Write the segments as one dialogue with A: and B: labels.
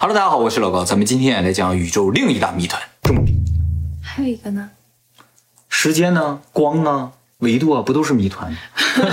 A: Hello，大家好，我是老高，咱们今天来讲宇宙另一大谜团——重力。
B: 还有一个呢，
A: 时间呢？光呢？维度啊？不都是谜团吗？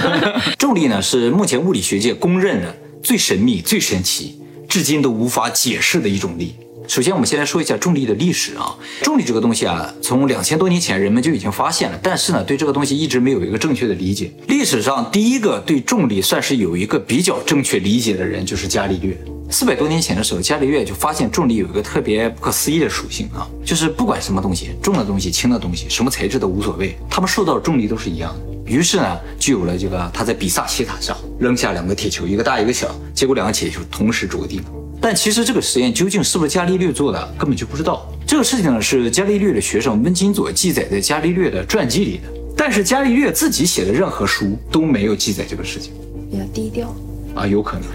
A: 重力呢，是目前物理学界公认的最神秘、最神奇，至今都无法解释的一种力。首先，我们先来说一下重力的历史啊。重力这个东西啊，从两千多年前人们就已经发现了，但是呢，对这个东西一直没有一个正确的理解。历史上第一个对重力算是有一个比较正确理解的人，就是伽利略。四百多年前的时候，伽利略就发现重力有一个特别不可思议的属性啊，就是不管什么东西，重的东西、轻的东西，什么材质都无所谓，它们受到的重力都是一样的。于是呢，就有了这个他在比萨斜塔上扔下两个铁球，一个大一个小，结果两个铁球同时着地。但其实这个实验究竟是不是伽利略做的，根本就不知道。这个事情呢，是伽利略的学生温金佐记载在伽利略的传记里的，但是伽利略自己写的任何书都没有记载这个事情。
B: 比较低调。
A: 啊，有可能，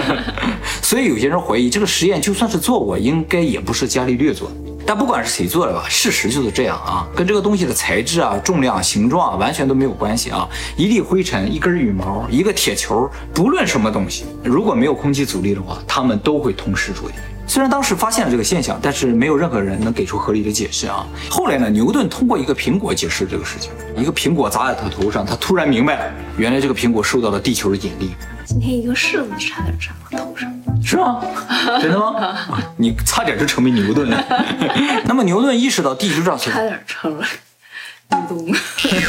A: 所以有些人怀疑这个实验就算是做过，应该也不是伽利略做的。但不管是谁做的吧，事实就是这样啊，跟这个东西的材质啊、重量、形状完全都没有关系啊。一粒灰尘、一根羽毛、一个铁球，不论什么东西，如果没有空气阻力的话，它们都会同时着地。虽然当时发现了这个现象，但是没有任何人能给出合理的解释啊。后来呢，牛顿通过一个苹果解释这个事情，一个苹果砸在他头上，他突然明白了，原来这个苹果受到了地球的引力。
B: 今天一个柿子差点长我头上，
A: 是吗？真的吗？你差点就成为牛顿了。那么牛顿意识到地球上
B: 差点成了牛顿。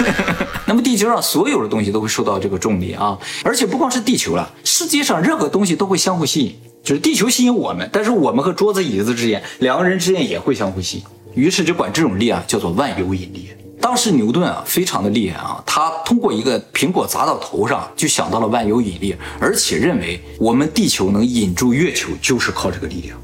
A: 那么地球上所有的东西都会受到这个重力啊，而且不光是地球了，世界上任何东西都会相互吸引，就是地球吸引我们，但是我们和桌子椅子之间，两个人之间也会相互吸引，于是就管这种力啊叫做万有引力。当时牛顿啊，非常的厉害啊，他通过一个苹果砸到头上，就想到了万有引力，而且认为我们地球能引住月球就是靠这个力量。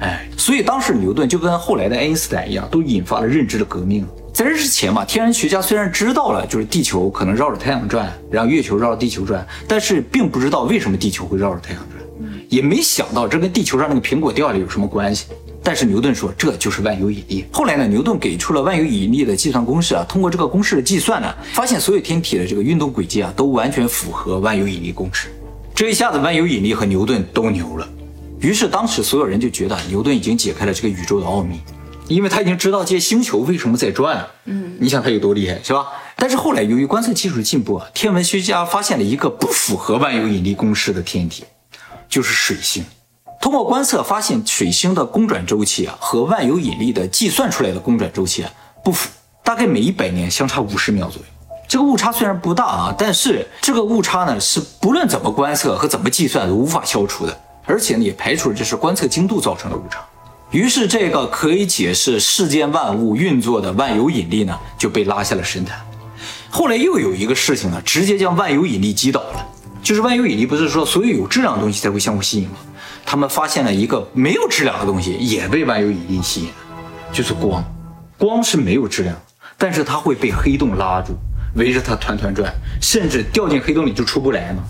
A: 哎，所以当时牛顿就跟后来的爱因斯坦一样，都引发了认知的革命。在这之前嘛，天文学家虽然知道了就是地球可能绕着太阳转，然后月球绕着地球转，但是并不知道为什么地球会绕着太阳转，也没想到这跟地球上那个苹果掉下来有什么关系。但是牛顿说这就是万有引力。后来呢，牛顿给出了万有引力的计算公式啊，通过这个公式的计算呢，发现所有天体的这个运动轨迹啊，都完全符合万有引力公式。这一下子万有引力和牛顿都牛了。于是当时所有人就觉得牛顿已经解开了这个宇宙的奥秘，因为他已经知道这些星球为什么在转。嗯，你想他有多厉害是吧？但是后来由于观测技术的进步啊，天文学家发现了一个不符合万有引力公式的天体，就是水星。通过观测发现，水星的公转周期啊和万有引力的计算出来的公转周期啊不符，大概每一百年相差五十秒左右。这个误差虽然不大啊，但是这个误差呢是不论怎么观测和怎么计算都无法消除的，而且呢也排除了这是观测精度造成的误差。于是这个可以解释世间万物运作的万有引力呢就被拉下了神坛。后来又有一个事情呢，直接将万有引力击倒了，就是万有引力不是说所有有质量的东西才会相互吸引吗？他们发现了一个没有质量的东西也被万有引力吸引，就是光。光是没有质量，但是它会被黑洞拉住，围着它团团转，甚至掉进黑洞里就出不来吗。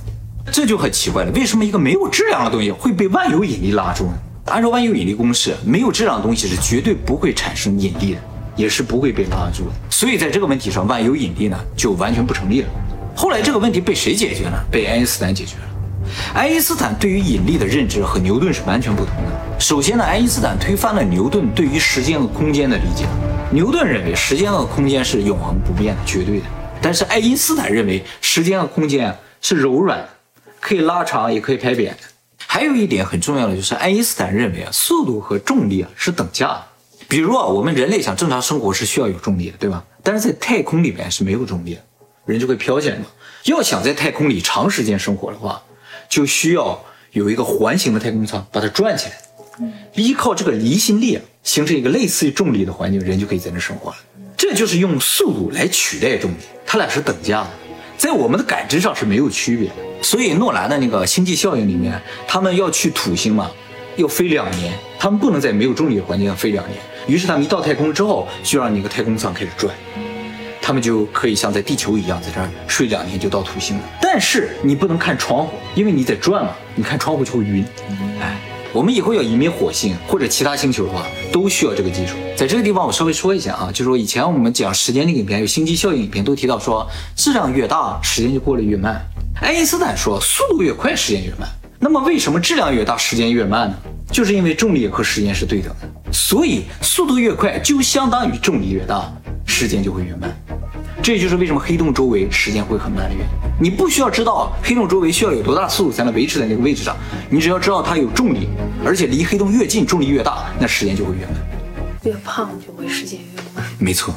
A: 这就很奇怪了，为什么一个没有质量的东西会被万有引力拉住呢？按照万有引力公式，没有质量的东西是绝对不会产生引力的，也是不会被拉住的。所以在这个问题上，万有引力呢就完全不成立了。后来这个问题被谁解决呢？被爱因斯坦解决了。爱因斯坦对于引力的认知和牛顿是完全不同的。首先呢，爱因斯坦推翻了牛顿对于时间和空间的理解。牛顿认为时间和空间是永恒不变的、绝对的，但是爱因斯坦认为时间和空间是柔软的，可以拉长也可以拍扁的。还有一点很重要的就是，爱因斯坦认为啊，速度和重力啊是等价的。比如啊，我们人类想正常生活是需要有重力的，对吧？但是在太空里面是没有重力的，人就会飘起来嘛。要想在太空里长时间生活的话，就需要有一个环形的太空舱把它转起来，依靠这个离心力啊，形成一个类似于重力的环境，人就可以在那生活了。这就是用速度来取代重力，它俩是等价的，在我们的感知上是没有区别的。所以诺兰的那个星际效应里面，他们要去土星嘛，要飞两年，他们不能在没有重力的环境下飞两年，于是他们一到太空之后，就让那个太空舱开始转。他们就可以像在地球一样，在这儿睡两天就到土星了。但是你不能看窗户，因为你在转嘛，你看窗户就会晕。哎，我们以后要移民火星或者其他星球的话，都需要这个技术。在这个地方，我稍微说一下啊，就是说以前我们讲时间的影片，有星际效应影片都提到说，质量越大，时间就过得越慢。爱因斯坦说，速度越快，时间越慢。那么为什么质量越大，时间越慢呢？就是因为重力和时间是对等的，所以速度越快就相当于重力越大，时间就会越慢。这就是为什么黑洞周围时间会很慢的原因。你不需要知道黑洞周围需要有多大速度才能维持在那个位置上，你只要知道它有重力，而且离黑洞越近，重力越大，那时间就会越慢。
B: 越胖就会时间越慢，
A: 没错，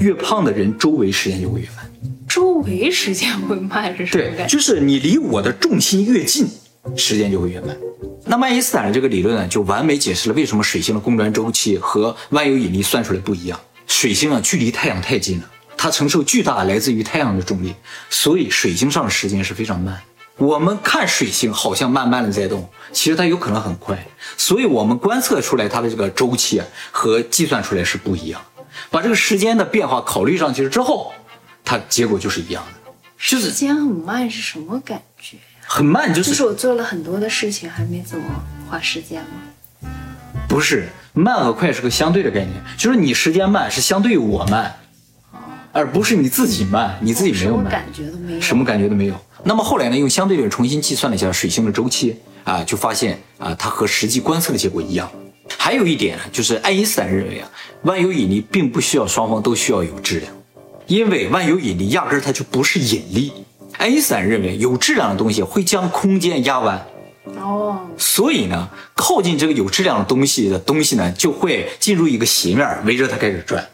A: 越胖的人周围时间就会越慢。
B: 周围时间会慢是什么
A: 对？就是你离我的重心越近，时间就会越慢。那么爱因斯坦的这个理论呢，就完美解释了为什么水星的公转周期和万有引力算出来不一样。水星啊，距离太阳太近了，它承受巨大来自于太阳的重力，所以水星上的时间是非常慢。我们看水星好像慢慢的在动，其实它有可能很快，所以我们观测出来它的这个周期啊和计算出来是不一样。把这个时间的变化考虑上去之后，它结果就是一样的，就
B: 时间很慢是什么感觉？
A: 很慢，就是
B: 就是是我做了很多的事情，还没怎么花时间吗？
A: 不是慢和快是个相对的概念，就是你时间慢是相对于我慢，而不是你自己慢，你自己没有慢，
B: 什么感觉都没有。
A: 什么感觉都没有。那么后来呢，用相对论重新计算了一下水星的周期啊，就发现啊，它和实际观测的结果一样。还有一点呢，就是爱因斯坦认为啊，万有引力并不需要双方都需要有质量，因为万有引力压根儿它就不是引力。爱因斯坦认为有质量的东西会将空间压弯，
B: 哦，
A: 所以呢，靠近这个有质量的东西的东西呢，就会进入一个斜面，围着它开始转，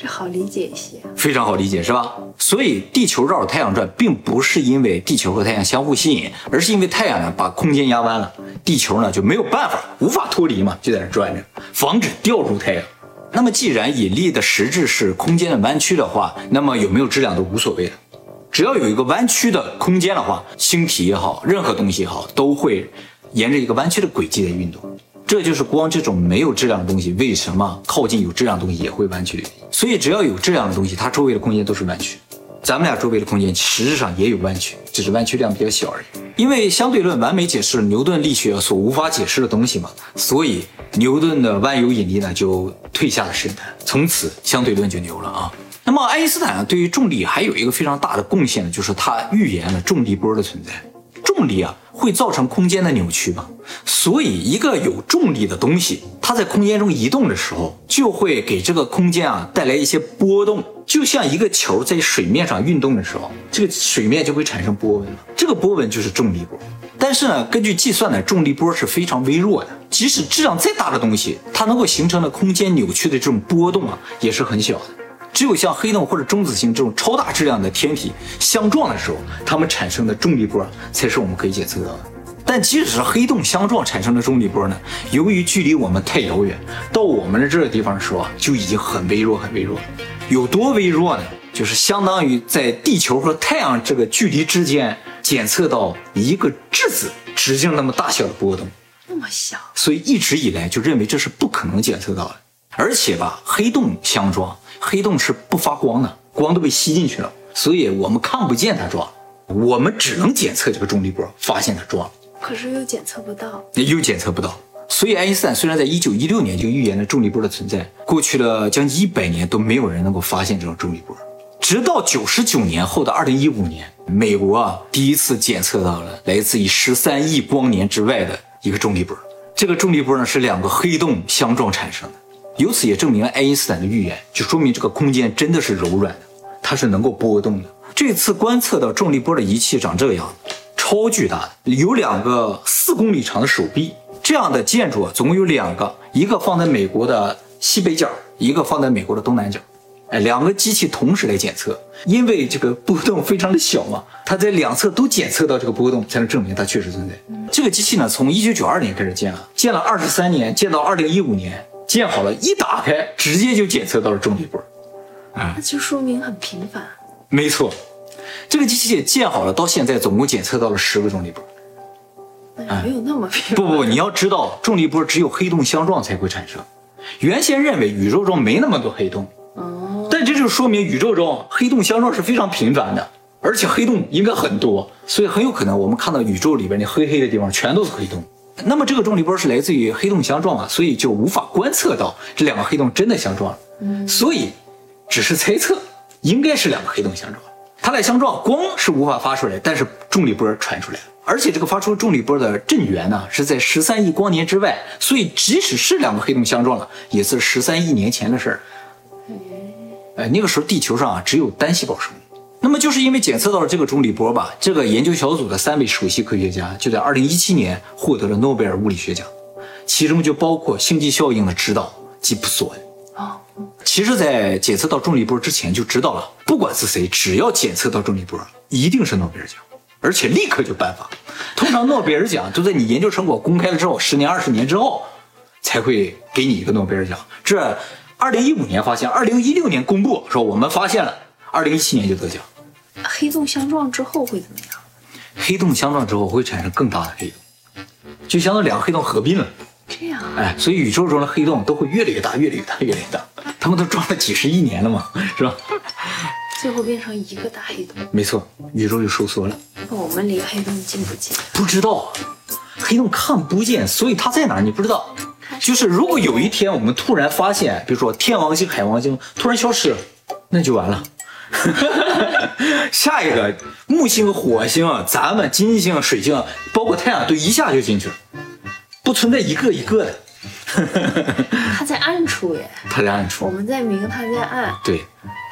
B: 这好理解一些。
A: 非常好理解，是吧？所以地球绕着太阳转，并不是因为地球和太阳相互吸引，而是因为太阳呢把空间压弯了，地球呢就没有办法，无法脱离嘛，就在那转着，防止掉入太阳。那么，既然引力的实质是空间的弯曲的话，那么有没有质量都无所谓了。只要有一个弯曲的空间的话，星体也好，任何东西也好，都会沿着一个弯曲的轨迹在运动。这就是光这种没有质量的东西，为什么靠近有质量的东西也会弯曲。所以，只要有质量的东西，它周围的空间都是弯曲。咱们俩周围的空间实质上也有弯曲，只是弯曲量比较小而已。因为相对论完美解释了牛顿力学所无法解释的东西嘛，所以牛顿的万有引力呢就退下了神坛，从此相对论就牛了啊。那么爱因斯坦呢，对于重力还有一个非常大的贡献呢，就是他预言了重力波的存在。重力啊会造成空间的扭曲嘛，所以一个有重力的东西，它在空间中移动的时候，就会给这个空间啊带来一些波动，就像一个球在水面上运动的时候，这个水面就会产生波纹嘛，这个波纹就是重力波。但是呢，根据计算呢，重力波是非常微弱的，即使质量再大的东西，它能够形成的空间扭曲的这种波动啊，也是很小的。只有像黑洞或者中子星这种超大质量的天体相撞的时候，它们产生的重力波才是我们可以检测到的。但即使是黑洞相撞产生的重力波呢，由于距离我们太遥远，到我们的这个地方的时候啊，就已经很微弱、很微弱了。有多微弱呢？就是相当于在地球和太阳这个距离之间检测到一个质子直径那么大小的波动。
B: 那么小，
A: 所以一直以来就认为这是不可能检测到的。而且吧，黑洞相撞，黑洞是不发光的，光都被吸进去了，所以我们看不见它撞，我们只能检测这个重力波，发现它撞，
B: 可是又检测不到。
A: 又检测不到。所以爱因斯坦虽然在一九一六年就预言了重力波的存在，过去了将近一百年都没有人能够发现这种重力波，直到九十九年后的二零一五年，美国啊第一次检测到了来自于十三亿光年之外的一个重力波。这个重力波呢是两个黑洞相撞产生的，由此也证明了爱因斯坦的预言，就说明这个空间真的是柔软的，它是能够波动的。这次观测到重力波的仪器长这个样子，超巨大的，有两个四公里长的手臂。这样的建筑啊，总共有两个，一个放在美国的西北角，一个放在美国的东南角。哎，两个机器同时来检测，因为这个波动非常的小嘛，它在两侧都检测到这个波动，才能证明它确实存在。这个机器呢，从一九九二年开始建了，建了二十三年，建到二零一五年，建好了，一打开直接就检测到了重力波。
B: 啊那就说明很频繁。
A: 没错，这个机器建好了，到现在总共检测到了十个重力波。
B: 没有那么频繁。
A: 不不，你要知道，重力波只有黑洞相撞才会产生。原先认为宇宙中没那么多黑洞，
B: 哦，
A: 但这就说明宇宙中黑洞相撞是非常频繁的，而且黑洞应该很多，所以很有可能我们看到宇宙里边那黑黑的地方全都是黑洞。那么这个重力波是来自于黑洞相撞啊，所以就无法观测到这两个黑洞真的相撞了。所以只是猜测，应该是两个黑洞相撞。它俩相撞，光是无法发出来，但是重力波传出来了，而且这个发出重力波的震源呢是在十三亿光年之外，所以即使是两个黑洞相撞了，也是十三亿年前的事儿。哎，那个时候地球上啊只有单细胞生物。那么就是因为检测到了这个重力波吧，这个研究小组的三位首席科学家就在二零一七年获得了诺贝尔物理学奖，其中就包括星际效应的指导吉普索恩。
B: 啊，
A: 其实，在检测到重力波之前就知道了，不管是谁，只要检测到重力波，一定是诺贝尔奖，而且立刻就颁发。通常诺贝尔奖都在你研究成果公开了之后，十年、二十年之后才会给你一个诺贝尔奖。这二零一五年发现，二零一六年公布说我们发现了，二零一七年就得奖。
B: 黑洞相撞之后会怎么样？
A: 黑洞相撞之后会产生更大的黑洞，就相当于两个黑洞合并了。
B: 这样啊，
A: 哎，所以宇宙中的黑洞都会越来越大，越来越大，越来越大。他们都撞了几十亿年了嘛，是吧？
B: 最后变成一个大黑洞，
A: 没错，宇宙就收缩了。
B: 那我们离黑洞近不近？
A: 不知道，黑洞看不见，所以它在哪儿你不知道。就是如果有一天我们突然发现，比如说天王星、海王星突然消失了，那就完了。下一个木星、火星、咱们金星、水星，包括太阳，都一下就进去了，不存在一个一个的。
B: 他在暗处耶，
A: 他在暗处
B: 我。们在明，他在暗。
A: 对，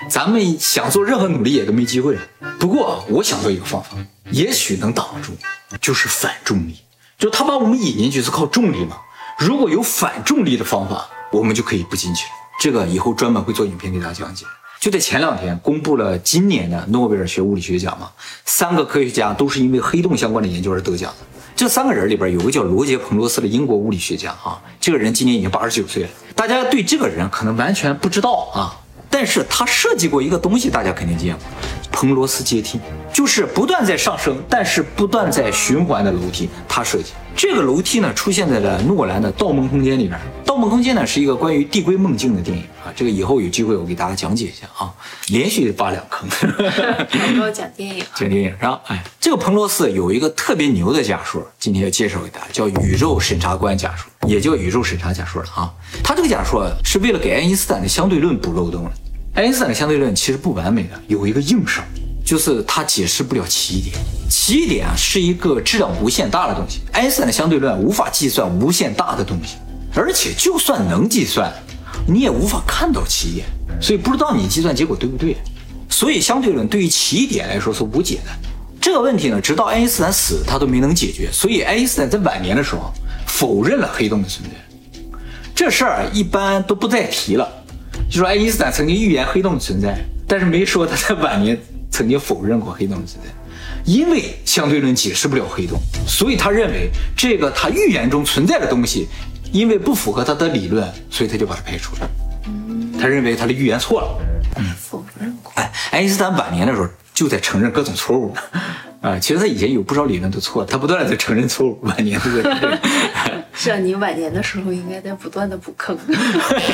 A: 咱们想做任何努力也都没机会了。不过我想到一个方法，也许能挡得住，就是反重力。就他把我们引进去是靠重力嘛，如果有反重力的方法，我们就可以不进去了。这个以后专门会做影片给大家讲解。就在前两天公布了今年的诺贝尔学物理学奖嘛，三个科学家都是因为黑洞相关的研究而得奖的。这三个人里边有个叫罗杰·彭罗斯的英国物理学家啊，这个人今年已经八十九岁了。大家对这个人可能完全不知道啊，但是他设计过一个东西，大家肯定见过，彭罗斯阶梯，就是不断在上升，但是不断在循环的楼梯，他设计。这个楼梯呢，出现在了诺兰的《盗梦空间》里面。《盗梦空间》呢是一个关于递归梦境的电影啊，这个以后有机会我给大家讲解一下啊，连续挖两坑。
B: 差不多讲电影。
A: 讲电影上，哎，这个彭罗斯有一个特别牛的假说，今天要介绍给大家，叫宇宙审查官假说，也叫宇宙审查假说了啊。他这个假说是为了给爱因斯坦的相对论补漏洞了。爱因斯坦的相对论其实不完美的，有一个硬伤，就是他解释不了奇异点。奇异点啊是一个质量无限大的东西，爱因斯坦的相对论无法计算无限大的东西，而且就算能计算，你也无法看到奇异点，所以不知道你计算结果对不对。所以相对论对于奇异点来说是无解的。这个问题呢，直到爱因斯坦死，他都没能解决。所以爱因斯坦在晚年的时候否认了黑洞的存在。这事儿一般都不再提了。就说爱因斯坦曾经预言黑洞的存在，但是没说他在晚年曾经否认过黑洞的存在。因为相对论解释不了黑洞，所以他认为这个他预言中存在的东西，因为不符合他的理论，所以他就把它排除了。他认为他的预言错了。
B: 否认过。
A: 哎，爱因斯坦晚年的时候就在承认各种错误呢。啊，其实他以前有不少理论都错了，他不断的在承认错误，晚年都在承认。
B: 是啊，你晚年的时候应该在不断的补坑。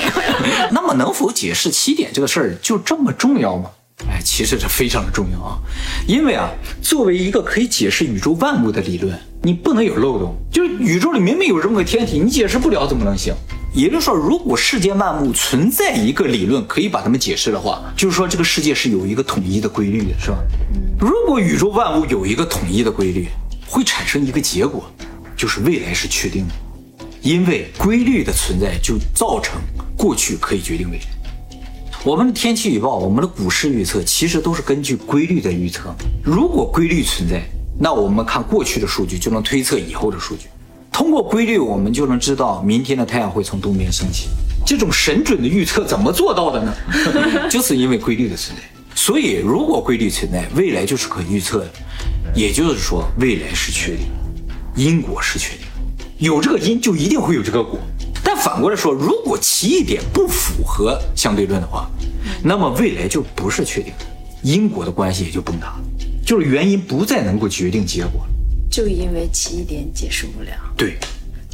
A: 那么能否解释起点这个事儿就这么重要吗？哎，其实这非常的重要啊，因为啊，作为一个可以解释宇宙万物的理论，你不能有漏洞。就是宇宙里明明有这么个天体，你解释不了怎么能行？也就是说，如果世间万物存在一个理论可以把它们解释的话，就是说这个世界是有一个统一的规律的，是吧？如果宇宙万物有一个统一的规律，会产生一个结果，就是未来是确定的，因为规律的存在就造成过去可以决定未来。我们的天气预报，我们的股市预测，其实都是根据规律的预测。如果规律存在，那我们看过去的数据就能推测以后的数据。通过规律，我们就能知道明天的太阳会从东边升起。这种神准的预测怎么做到的呢？就是因为规律的存在。所以，如果规律存在，未来就是可预测的，也就是说，未来是确定的，因果是确定的。有这个因，就一定会有这个果。但反过来说，如果奇异点不符合相对论的话，那么未来就不是确定的，因果的关系也就崩塌了，就是原因不再能够决定结果了。
B: 就因为奇异点解释不了，
A: 对，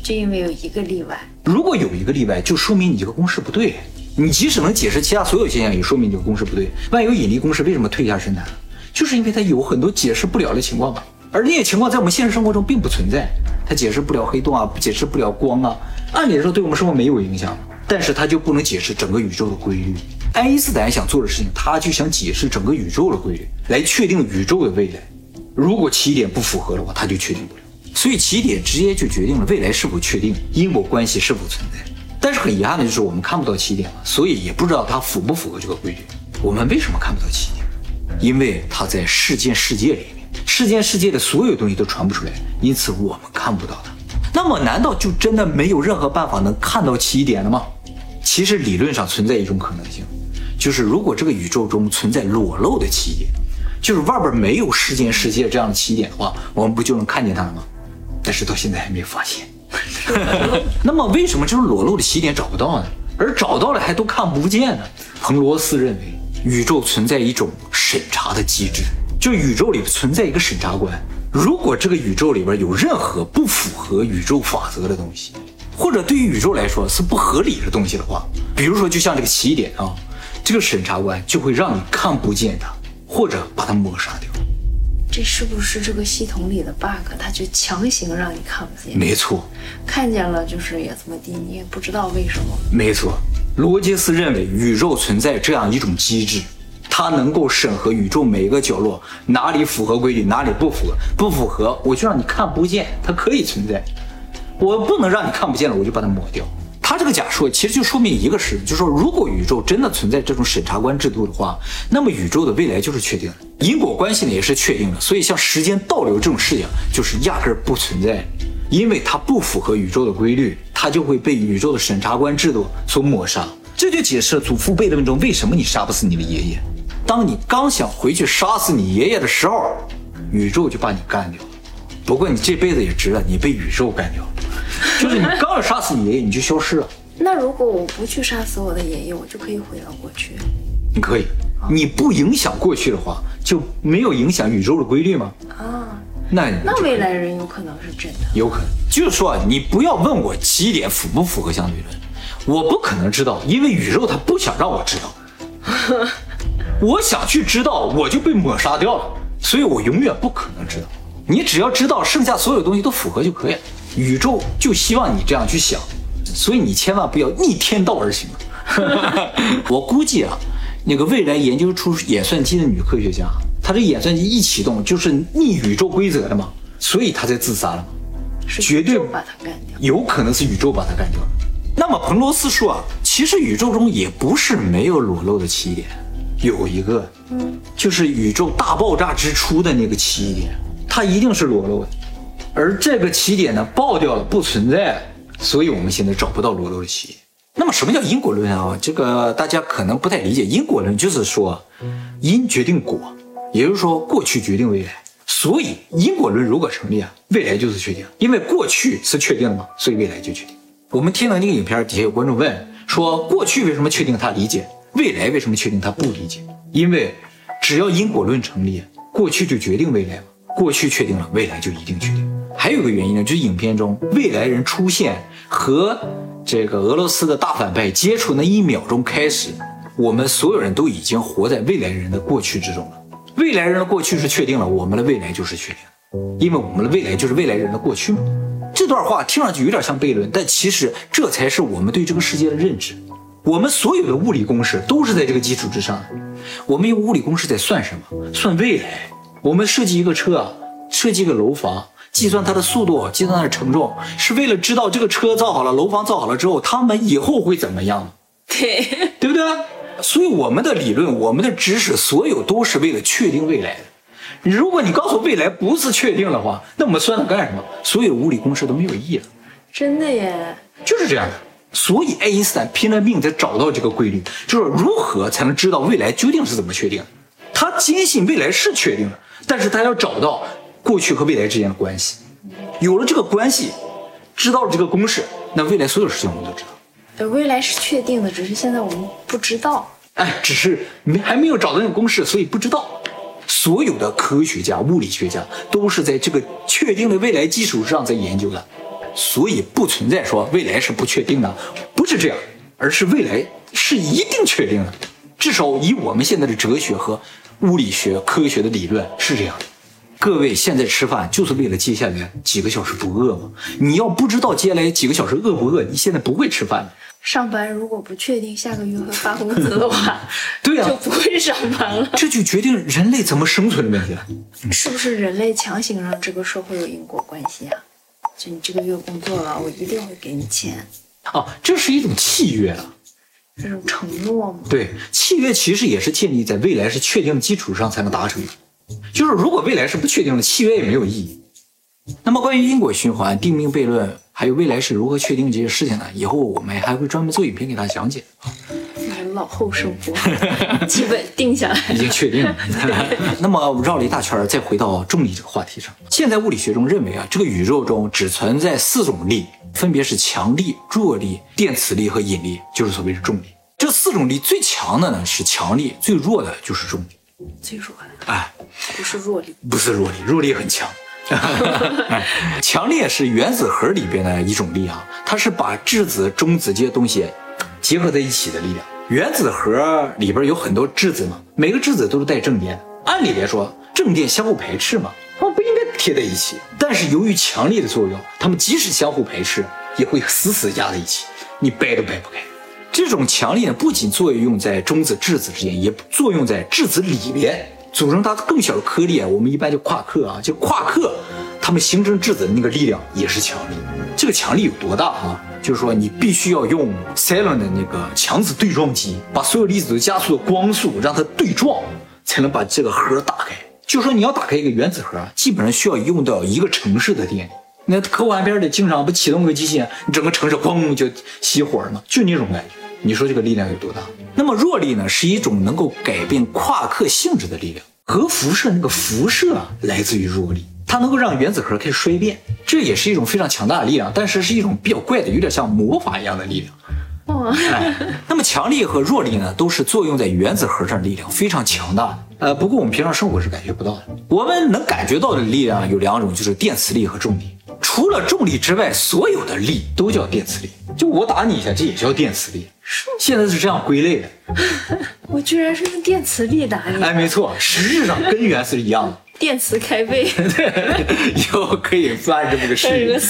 B: 就因为有一个例外。
A: 如果有一个例外，就说明你这个公式不对。你即使能解释其他所有现象，也说明你这个公式不对。万有引力公式为什么退下神坛？就是因为它有很多解释不了的情况嘛。而那些情况在我们现实生活中并不存在，它解释不了黑洞啊，解释不了光啊，按理来说对我们生活没有影响，但是它就不能解释整个宇宙的规律。爱因斯坦想做的事情，他就想解释整个宇宙的规律，来确定宇宙的未来。如果起点不符合的话，他就确定不了。所以起点直接就决定了未来是否确定，因果关系是否存在。但是很遗憾的就是我们看不到起点嘛，所以也不知道它符不符合这个规律。我们为什么看不到起点？因为它在事件世界里面，事件世界的所有东西都传不出来，因此我们看不到它。那么难道就真的没有任何办法能看到起点了吗？其实理论上存在一种可能性，就是如果这个宇宙中存在裸露的起点，就是外边没有事件世界这样的起点的话，我们不就能看见它了吗？但是到现在还没有发现。那么为什么这种裸露的奇点找不到呢？而找到了还都看不见呢？彭罗斯认为宇宙存在一种审查的机制，就宇宙里存在一个审查官。如果这个宇宙里边有任何不符合宇宙法则的东西，或者对于宇宙来说是不合理的东西的话，比如说就像这个起点啊，这个审查官就会让你看不见它，或者把它抹杀掉。
B: 这是不是这个系统里的 bug？它就强行让你看不见，
A: 没错，
B: 看见了就是也这么地，你也不知道为什么。
A: 没错。罗杰斯认为宇宙存在这样一种机制，它能够审核宇宙每一个角落哪里符合规律，哪里不符合，不符合我就让你看不见，它可以存在。我不能让你看不见了，我就把它抹掉。他这个假说其实就说明一个事，就是说如果宇宙真的存在这种审查官制度的话，那么宇宙的未来就是确定的，因果关系呢也是确定的。所以像时间倒流这种事情就是压根儿不存在，因为它不符合宇宙的规律，它就会被宇宙的审查官制度所抹杀。这就解释了祖父悖论中为什么你杀不死你的爷爷。当你刚想回去杀死你爷爷的时候，宇宙就把你干掉了。不过你这辈子也值了，你被宇宙干掉了。就是你刚要杀死你爷爷，你就消失了。
B: 那如果我不去杀死我的爷爷，我就可以回到过去。
A: 你可以，你不影响过去的话，就没有影响宇宙的规律吗？
B: 啊，
A: 那
B: 那未来人有可能是真的。
A: 有可能，就是说啊，你不要问我起点符不符合相对论，我不可能知道，因为宇宙它不想让我知道。我想去知道，我就被抹杀掉了，所以我永远不可能知道。你只要知道剩下所有东西都符合就可以了。宇宙就希望你这样去想，所以你千万不要逆天道而行。我估计啊，那个未来研究出演算机的女科学家，她这演算机一启动就是逆宇宙规则的嘛，所以她才自杀了嘛。
B: 是
A: 绝对
B: 把她干掉。
A: 有可能是宇宙把她干掉了。那么彭罗斯说啊，其实宇宙中也不是没有裸露的起点，有一个，就是宇宙大爆炸之初的那个起点，它一定是裸露的。而这个起点呢，爆掉了，不存在，所以我们现在找不到裸露的起点。那么什么叫因果论啊？这个大家可能不太理解。因果论就是说，因决定果，也就是说过去决定未来。所以因果论如果成立啊，未来就是确定，因为过去是确定的嘛，所以未来就确定。我们听了那个影片，底下有观众问说，过去为什么确定他理解，未来为什么确定他不理解？因为只要因果论成立，过去就决定未来嘛，过去确定了，未来就一定确定。还有一个原因呢，就是影片中未来人出现和这个俄罗斯的大反派接触那一秒钟开始，我们所有人都已经活在未来人的过去之中了。未来人的过去是确定了，我们的未来就是确定，因为我们的未来就是未来人的过去嘛。这段话听上去有点像悖论，但其实这才是我们对这个世界的认知。我们所有的物理公式都是在这个基础之上的。我们用物理公式在算什么？算未来。我们设计一个车啊，设计一个楼房。计算它的速度，计算它的承重，是为了知道这个车造好了，楼房造好了之后，他们以后会怎么样？
B: 对，
A: 对不对？所以我们的理论，我们的知识，所有都是为了确定未来的。如果你告诉未来不是确定的话，那我们算它干什么？所有物理公式都没有意义了。
B: 真的耶，
A: 就是这样的。所以爱因斯坦拼了命在找到这个规律，就是如何才能知道未来究竟是怎么确定。他坚信未来是确定的，但是他要找到。过去和未来之间的关系，有了这个关系，知道了这个公式，那未来所有事情我们都知道。
B: 呃，未来是确定的，只是现在我们不知道。
A: 哎，只是没还没有找到那个公式，所以不知道。所有的科学家、物理学家都是在这个确定的未来基础上在研究的，所以不存在说未来是不确定的，不是这样，而是未来是一定确定的。至少以我们现在的哲学和物理学科学的理论是这样的。各位现在吃饭就是为了接下来几个小时不饿吗？你要不知道接下来几个小时饿不饿，你现在不会吃饭的。
B: 上班如果不确定下个月会发工资的话，
A: 对呀、
B: 就不会上班了。
A: 这就决定人类怎么生存的问题了。
B: 是不是人类强行让这个社会有因果关系啊？就你这个月工作了，我一定会给你钱，
A: 哦，这是一种契约啊。
B: 这种承诺吗？
A: 对，契约其实也是建立在未来是确定的基础上才能达成的。就是如果未来是不确定的，契约也没有意义。那么关于因果循环、定命悖论，还有未来是如何确定这些事情呢？以后我们还会专门做影片给大家讲解。
B: 那老后生活 基本定下来
A: 已经确定了。那么绕了一大圈儿，再回到重力这个话题上。现在物理学中认为啊，这个宇宙中只存在四种力，分别是强力、弱力、电磁力和引力，就是所谓的重力。这四种力最强的呢是强力，最弱的就是重力。
B: 最弱的
A: 哎，
B: 不是弱力，
A: 不是弱力，弱力很强。哎强烈是原子核里边的一种力啊，它是把质子、中子这些东西结合在一起的力量。原子核里边有很多质子嘛，每个质子都是带正电的。按理来说，正电相互排斥嘛，它们不应该贴在一起。但是由于强力的作用，它们即使相互排斥，也会死死压在一起，你掰都掰不开。这种强力呢，不仅作用在中子、质子之间，也作用在质子里边，组成它更小的颗粒啊，我们一般叫夸克啊，就夸克，它们形成质子的那个力量也是强力。这个强力有多大啊？就是说你必须要用塞伦的那个强子对撞机，把所有粒子都加速的光速，让它对撞，才能把这个核打开。就说你要打开一个原子核，基本上需要用到一个城市的电力。那科幻片里经常不启动个机器，你整个城市咣就熄火了吗？就那种感觉。你说这个力量有多大？那么弱力呢，是一种能够改变夸克性质的力量。核辐射那个辐射，来自于弱力，它能够让原子核开始衰变，这也是一种非常强大的力量，但是是一种比较怪的，有点像魔法一样的力量。
B: 哦，
A: 哎，那么强力和弱力呢，都是作用在原子核上的力量，非常强大的。呃，不过我们平常生活是感觉不到的。我们能感觉到的力量有两种，就是电磁力和重力。除了重力之外，所有的力都叫电磁力。就我打你一下，这也叫电磁力。现在是这样归类的。
B: 我居然是用电磁力打你，
A: 哎，没错，实质上跟原子是一样的。
B: 电磁开背，
A: 以后可以办这么个事
B: 电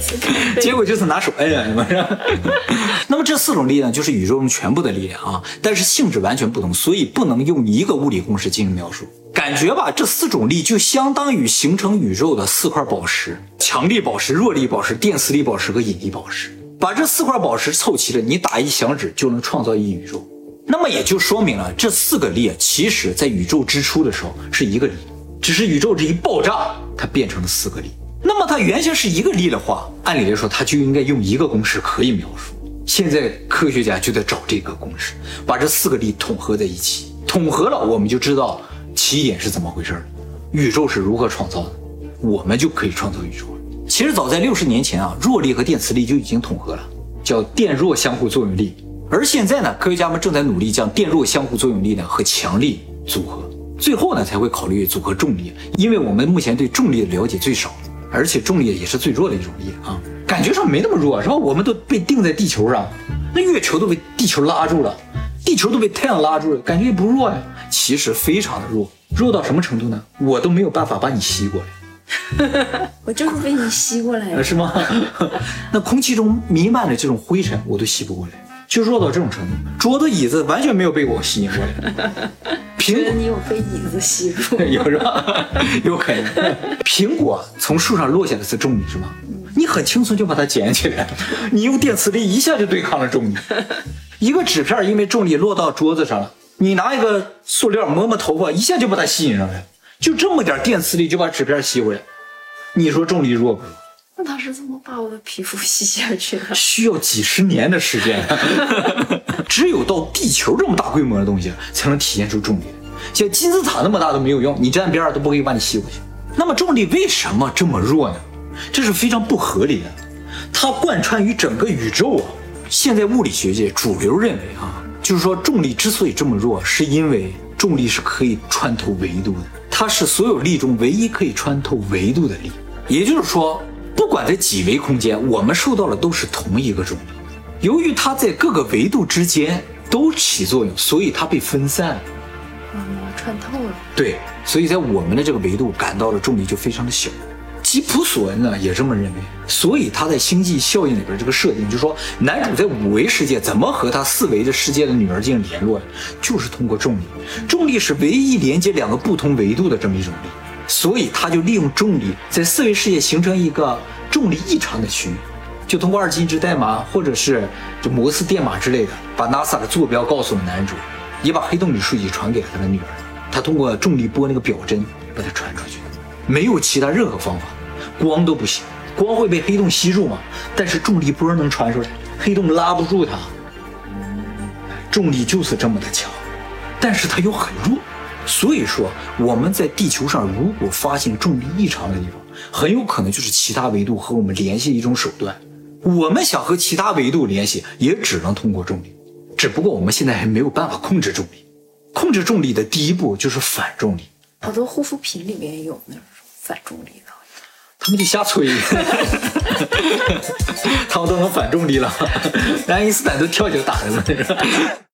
B: 磁开背，
A: 结果就是拿手摁啊，你们是？那么这四种力量就是宇宙中全部的力量啊，但是性质完全不同，所以不能用一个物理公式进行描述。感觉吧，这四种力就相当于形成宇宙的四块宝石：强力宝石、弱力宝石、电磁力宝石和引力宝石。把这四块宝石凑齐了，你打一响指就能创造一宇宙。那么也就说明了，这四个力，其实在宇宙之初的时候是一个力，只是宇宙这一爆炸，它变成了四个力。那么它原先是一个力的话，按理来说，它就应该用一个公式可以描述。现在科学家就在找这个公式，把这四个力统合在一起，统合了，我们就知道起点是怎么回事了，宇宙是如何创造的，我们就可以创造宇宙了。其实早在六十年前啊，弱力和电磁力就已经统合了，叫电弱相互作用力。而现在呢，科学家们正在努力将电弱相互作用力呢和强力组合，最后呢才会考虑组合重力，因为我们目前对重力的了解最少，而且重力也是最弱的一种力啊，感觉上没那么弱，是吧？我们都被定在地球上，那月球都被地球拉住了，地球都被太阳拉住了，感觉也不弱呀。其实非常的弱，弱到什么程度呢？我都没有办法把你吸过来。
B: 我就是被你吸过来
A: 呃，
B: 的。
A: 是吗？那空气中弥漫着这种灰尘，我都吸不过来，就弱到这种程度。桌子、椅子完全没有被我吸引过来。苹果
B: 你有被椅子吸住，
A: 有是吧？有可能。苹果从树上落下来是重力是吗？你很轻松就把它捡起来，你用电磁力一下就对抗了重力。一个纸片因为重力落到桌子上了，你拿一个塑料摸摸头发，一下就把它吸引上来，就这么点电磁力就把纸片吸回来。你说重力弱不弱？
B: 那他是怎么把我的皮肤 吸下去的？
A: 需要几十年的时间，只有到地球这么大规模的东西才能体现出重力。像金字塔那么大都没有用，你站边上都不可以把你吸过去。那么重力为什么这么弱呢？这是非常不合理的，它贯穿于整个宇宙啊。现在物理学界主流认为啊，就是说重力之所以这么弱，是因为重力是可以穿透维度的，它是所有力中唯一可以穿透维度的力。也就是说，不管在几维空间，我们受到的都是同一个重力。由于它在各个维度之间都起作用，所以它被分散了。
B: 啊，穿透了。
A: 对，所以在我们的这个维度感到的重力就非常的小。吉普索恩呢也这么认为，所以他在星际效应里边这个设定，就是说男主在五维世界怎么和他四维的世界的女儿进行联络，就是通过重力。重力是唯一连接两个不同维度的这么一种力，所以他就利用重力在四维世界形成一个重力异常的区域，就通过二进制代码或者是就摩斯电码之类的，把 NASA 的坐标告诉了男主，也把黑洞里数据传给了他的女儿。他通过重力波那个表针把它传出去，没有其他任何方法。光都不行，光会被黑洞吸入嘛？但是重力波能传出来，黑洞拉不住它。重力就是这么的强，但是它又很弱。所以说，我们在地球上如果发现重力异常的地方，很有可能就是其他维度和我们联系一种手段。我们想和其他维度联系，也只能通过重力。只不过我们现在还没有办法控制重力。控制重力的第一步就是反重力。
B: 好多护肤品里面有那种反重力的。
A: 他们就瞎吹，他们都能反重力了，爱因斯坦都跳起来打的了。